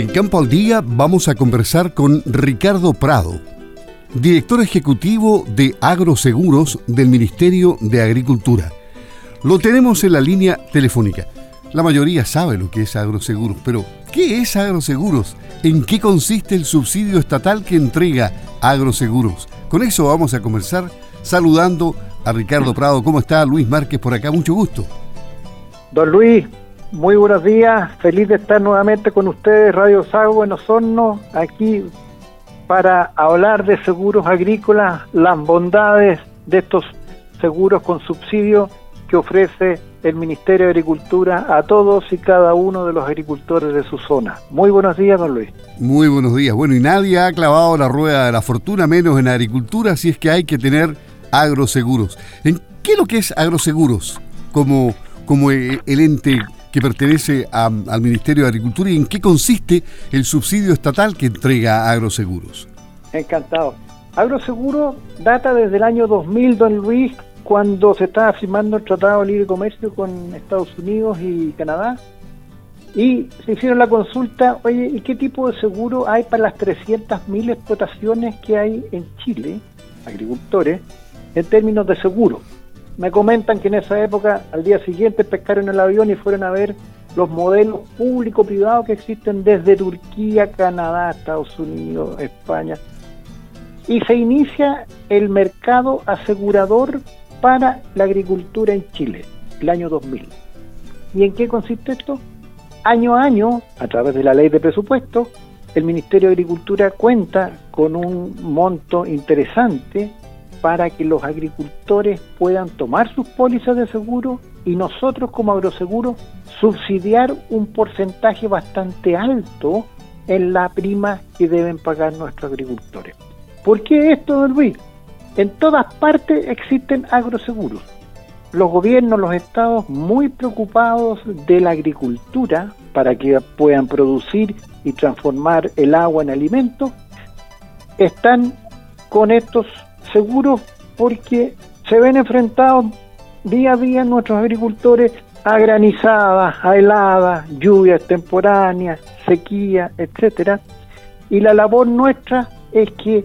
En Campo al Día vamos a conversar con Ricardo Prado, director ejecutivo de Agroseguros del Ministerio de Agricultura. Lo tenemos en la línea telefónica. La mayoría sabe lo que es Agroseguros, pero ¿qué es Agroseguros? ¿En qué consiste el subsidio estatal que entrega Agroseguros? Con eso vamos a conversar saludando a Ricardo Prado. ¿Cómo está Luis Márquez por acá? Mucho gusto. Don Luis, muy buenos días. Feliz de estar nuevamente con ustedes, Radio Sago en Osorno, aquí para hablar de seguros agrícolas, las bondades de estos seguros con subsidio que ofrece el Ministerio de Agricultura a todos y cada uno de los agricultores de su zona. Muy buenos días, don Luis. Muy buenos días. Bueno, y nadie ha clavado la rueda de la fortuna, menos en agricultura, si es que hay que tener agroseguros. ¿En qué es lo que es agroseguros como, como el ente que pertenece al Ministerio de Agricultura y en qué consiste el subsidio estatal que entrega agroseguros? Encantado. Agroseguro data desde el año 2000, don Luis, cuando se estaba firmando el Tratado de Libre Comercio con Estados Unidos y Canadá. Y se hicieron la consulta, oye, ¿y qué tipo de seguro hay para las 300.000 explotaciones que hay en Chile, agricultores, en términos de seguro? Me comentan que en esa época, al día siguiente, pescaron el avión y fueron a ver los modelos público-privados que existen desde Turquía, Canadá, Estados Unidos, España. Y se inicia el mercado asegurador para la agricultura en Chile, el año 2000. ¿Y en qué consiste esto? Año a año, a través de la ley de presupuesto, el Ministerio de Agricultura cuenta con un monto interesante para que los agricultores puedan tomar sus pólizas de seguro y nosotros como agroseguro subsidiar un porcentaje bastante alto en la prima que deben pagar nuestros agricultores. ¿Por qué esto, don Luis? En todas partes existen agroseguros. Los gobiernos, los estados, muy preocupados de la agricultura para que puedan producir y transformar el agua en alimento, están con estos seguros porque se ven enfrentados día a día nuestros agricultores a granizadas, a heladas, lluvias temporáneas, sequía, etcétera. Y la labor nuestra es que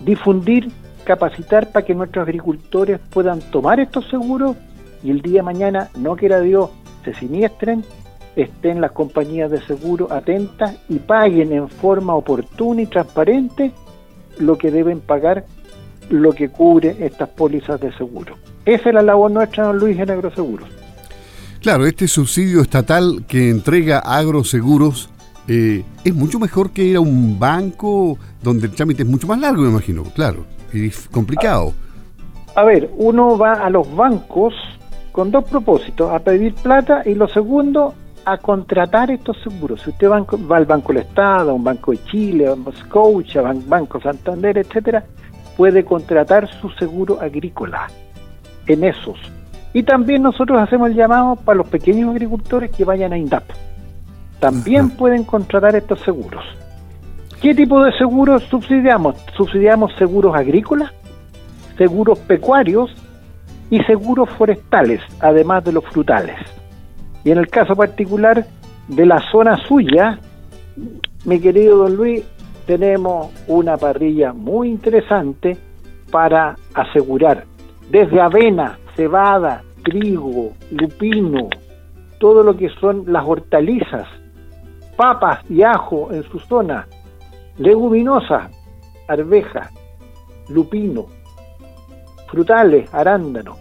difundir capacitar para que nuestros agricultores puedan tomar estos seguros y el día de mañana, no quiera Dios, se siniestren, estén las compañías de seguro atentas y paguen en forma oportuna y transparente lo que deben pagar, lo que cubre estas pólizas de seguro. Esa es la labor nuestra, don Luis, en Agroseguros. Claro, este subsidio estatal que entrega Agroseguros eh, es mucho mejor que ir a un banco donde el trámite es mucho más largo, me imagino, claro y complicado. A ver, uno va a los bancos con dos propósitos, a pedir plata y lo segundo, a contratar estos seguros. Si usted va, al Banco del Estado, a un Banco de Chile, a un Scotia, Banco Santander, etcétera, puede contratar su seguro agrícola en esos. Y también nosotros hacemos el llamado para los pequeños agricultores que vayan a INDAP. También pueden contratar estos seguros. ¿Qué tipo de seguros subsidiamos? Subsidiamos seguros agrícolas, seguros pecuarios y seguros forestales, además de los frutales. Y en el caso particular de la zona suya, mi querido don Luis, tenemos una parrilla muy interesante para asegurar desde avena, cebada, trigo, lupino, todo lo que son las hortalizas, papas y ajo en su zona, leguminosas, arveja, lupino, frutales, arándano.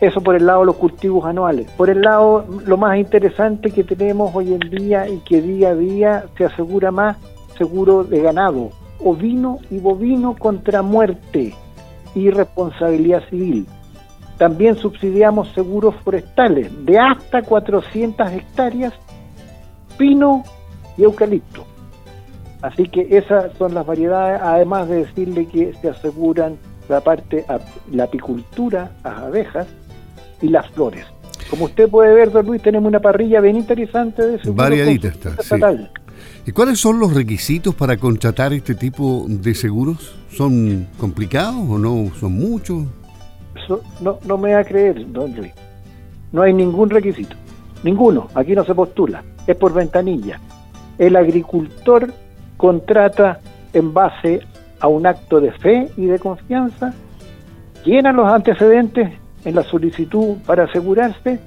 Eso por el lado de los cultivos anuales. Por el lado, lo más interesante que tenemos hoy en día y que día a día se asegura más, seguro de ganado, ovino y bovino contra muerte y responsabilidad civil. También subsidiamos seguros forestales de hasta 400 hectáreas, pino y eucalipto. Así que esas son las variedades, además de decirle que se aseguran la parte, la apicultura, las abejas y las flores. Como usted puede ver, don Luis, tenemos una parrilla bien interesante de seguros. Variadita está, ¿Y cuáles son los requisitos para contratar este tipo de seguros? ¿Son complicados o no son muchos? no, no me va a creer, don Luis. No hay ningún requisito. Ninguno. Aquí no se postula. Es por ventanilla. el agricultor contrata en base a un acto de fe y de confianza, llena los antecedentes en la solicitud para asegurarse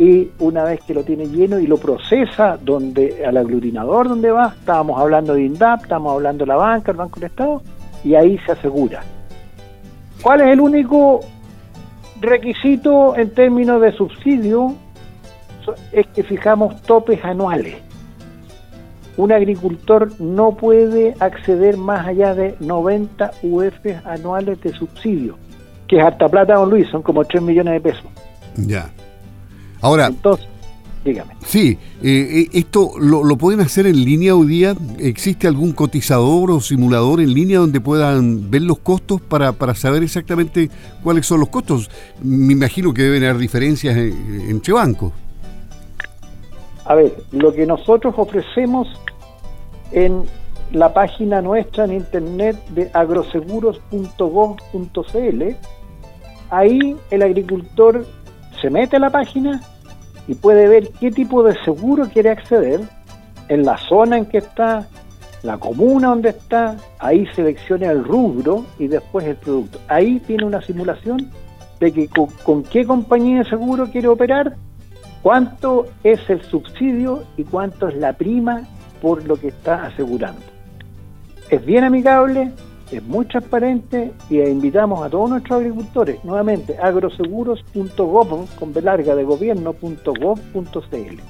y una vez que lo tiene lleno y lo procesa donde al aglutinador donde va, estábamos hablando de INDAP, estamos hablando de la banca, el Banco del Estado, y ahí se asegura. ¿Cuál es el único requisito en términos de subsidio? Es que fijamos topes anuales. Un agricultor no puede acceder más allá de 90 UF anuales de subsidio, que es harta plata, don Luis, son como 3 millones de pesos. Ya. Ahora, Entonces, dígame. Sí, eh, eh, esto lo, lo, pueden hacer en línea hoy día. ¿Existe algún cotizador o simulador en línea donde puedan ver los costos para, para saber exactamente cuáles son los costos? Me imagino que deben haber diferencias entre bancos. A ver, lo que nosotros ofrecemos en la página nuestra en internet de agroseguros.gov.cl, ahí el agricultor se mete a la página y puede ver qué tipo de seguro quiere acceder, en la zona en que está, la comuna donde está, ahí selecciona el rubro y después el producto. Ahí tiene una simulación de que con, con qué compañía de seguro quiere operar, cuánto es el subsidio y cuánto es la prima por lo que está asegurando. Es bien amigable, es muy transparente y invitamos a todos nuestros agricultores, nuevamente, agroseguros.gov, con belarga de gobierno.gov.cl.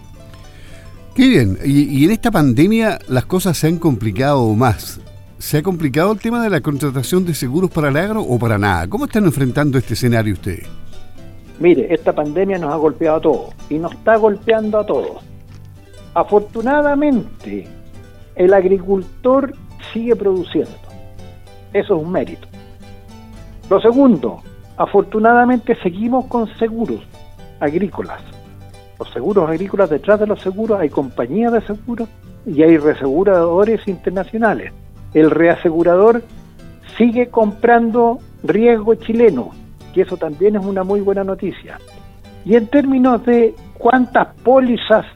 Qué bien, y, y, en esta pandemia las cosas se han complicado más. ¿Se ha complicado el tema de la contratación de seguros para el agro o para nada? ¿Cómo están enfrentando este escenario ustedes? Mire, esta pandemia nos ha golpeado a todos y nos está golpeando a todos. Afortunadamente, el agricultor sigue produciendo eso es un mérito. Lo segundo, afortunadamente seguimos con seguros agrícolas. Los seguros agrícolas, detrás de los seguros hay compañías de seguros y hay reaseguradores internacionales. El reasegurador sigue comprando riesgo chileno, que eso también es una muy buena noticia. Y en términos de cuántas pólizas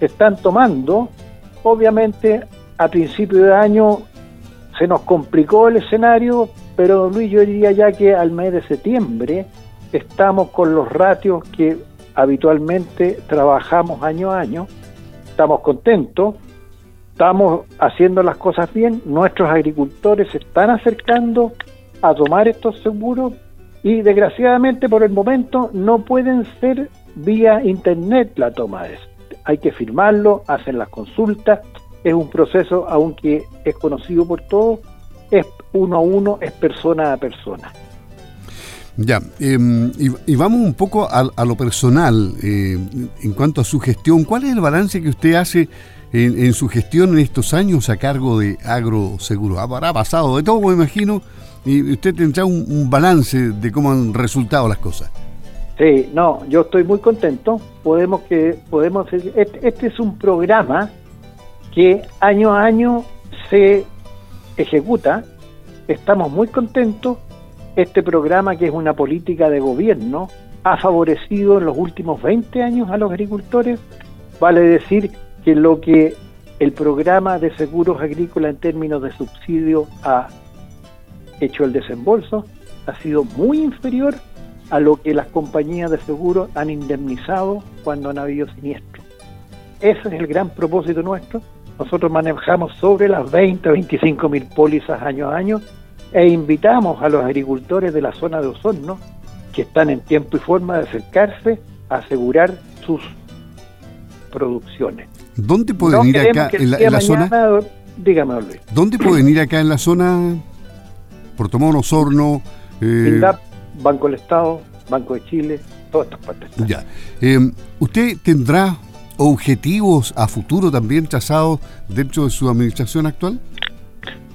están tomando, obviamente a principio de año se nos complicó el escenario, pero Luis, yo diría ya que al mes de septiembre estamos con los ratios que habitualmente trabajamos año a año, estamos contentos, estamos haciendo las cosas bien, nuestros agricultores se están acercando a tomar estos seguros y desgraciadamente por el momento no pueden ser vía internet la toma de. Hay que firmarlo, hacen las consultas es un proceso, aunque es conocido por todos, es uno a uno, es persona a persona. Ya, eh, y, y, vamos un poco a, a lo personal eh, en cuanto a su gestión. ¿Cuál es el balance que usted hace en, en su gestión en estos años a cargo de Agroseguro? Habrá pasado de todo, me imagino, y usted tendrá un, un balance de cómo han resultado las cosas. Sí, no, yo estoy muy contento. Podemos que podemos este, este es un programa que año a año se ejecuta. Estamos muy contentos. Este programa, que es una política de gobierno, ha favorecido en los últimos 20 años a los agricultores. Vale decir que lo que el programa de seguros agrícolas en términos de subsidio ha hecho el desembolso ha sido muy inferior a lo que las compañías de seguros han indemnizado cuando han habido siniestros. Ese es el gran propósito nuestro nosotros manejamos sobre las 20 o 25 mil pólizas año a año e invitamos a los agricultores de la zona de Osorno que están en tiempo y forma de acercarse a asegurar sus producciones. ¿Dónde pueden no ir acá en la, en la mañana, zona? Dígame, Luis. ¿Dónde pueden ir acá en la zona? Puerto Montt, Osorno. Eh... INDAP, Banco del Estado, Banco de Chile, todas estas partes. Ya. Eh, ¿Usted tendrá objetivos a futuro también trazados dentro de su administración actual?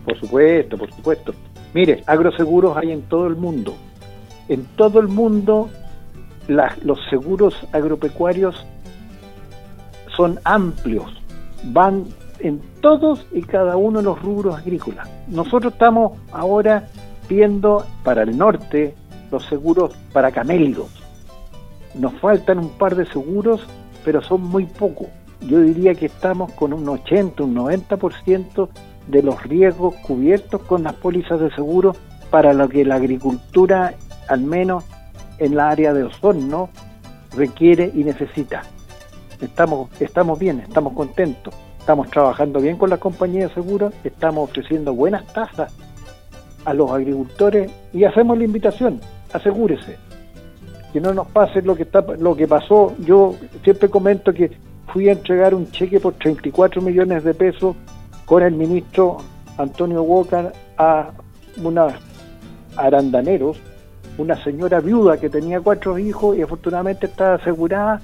Por supuesto, por supuesto. Mire, agroseguros hay en todo el mundo. En todo el mundo la, los seguros agropecuarios son amplios, van en todos y cada uno de los rubros agrícolas. Nosotros estamos ahora viendo para el norte los seguros para camélidos. Nos faltan un par de seguros pero son muy pocos. yo diría que estamos con un 80, un 90% de los riesgos cubiertos con las pólizas de seguro para lo que la agricultura, al menos en la área de Osorno, requiere y necesita. Estamos, estamos bien, estamos contentos, estamos trabajando bien con las compañías de seguros, estamos ofreciendo buenas tasas a los agricultores y hacemos la invitación, asegúrese, que no nos pase lo que, está, lo que pasó. Yo siempre comento que fui a entregar un cheque por 34 millones de pesos con el ministro Antonio Boca a unos arandaneros, una señora viuda que tenía cuatro hijos y afortunadamente estaba asegurada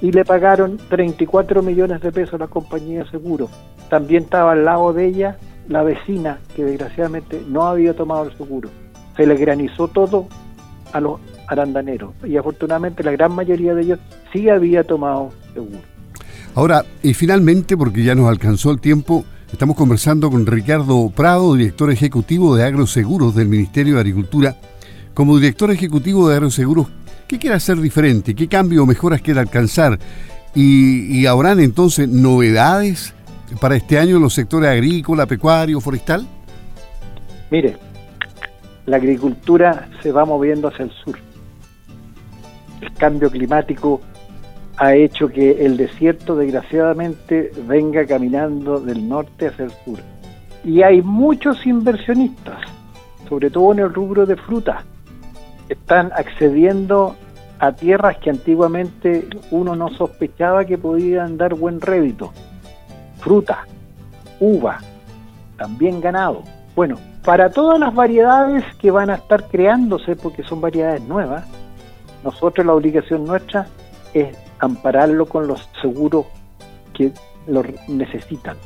y le pagaron 34 millones de pesos a la compañía de seguro. También estaba al lado de ella la vecina que desgraciadamente no había tomado el seguro. Se le granizó todo a los arandaneros y afortunadamente la gran mayoría de ellos sí había tomado seguro. Ahora, y finalmente, porque ya nos alcanzó el tiempo, estamos conversando con Ricardo Prado, director ejecutivo de Agroseguros del Ministerio de Agricultura. Como director ejecutivo de Agroseguros, ¿qué quiere hacer diferente? ¿Qué cambio o mejoras quiere alcanzar? ¿Y, y habrán entonces novedades para este año en los sectores agrícola, pecuario, forestal? Mire, la agricultura se va moviendo hacia el sur. El cambio climático ha hecho que el desierto desgraciadamente venga caminando del norte hacia el sur. Y hay muchos inversionistas, sobre todo en el rubro de fruta, están accediendo a tierras que antiguamente uno no sospechaba que podían dar buen rédito. Fruta, uva, también ganado. Bueno, para todas las variedades que van a estar creándose, porque son variedades nuevas, nosotros la obligación nuestra es ampararlo con los seguros que lo necesitan.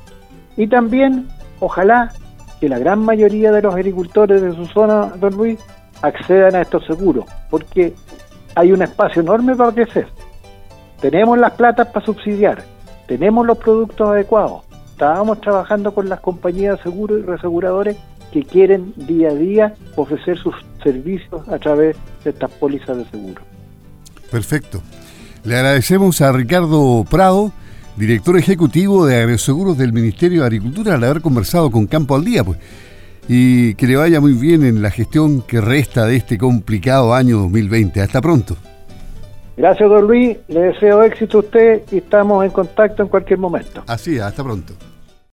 Y también, ojalá que la gran mayoría de los agricultores de su zona, don Luis, accedan a estos seguros, porque hay un espacio enorme para crecer. Tenemos las platas para subsidiar, tenemos los productos adecuados. Estábamos trabajando con las compañías de seguros y reaseguradores que quieren día a día ofrecer sus servicios a través de estas pólizas de seguro. Perfecto. Le agradecemos a Ricardo Prado, director ejecutivo de Agroseguros del Ministerio de Agricultura, al haber conversado con Campo al Día, pues. Y que le vaya muy bien en la gestión que resta de este complicado año 2020. Hasta pronto. Gracias, don Luis. Le deseo éxito a usted y estamos en contacto en cualquier momento. Así, hasta pronto.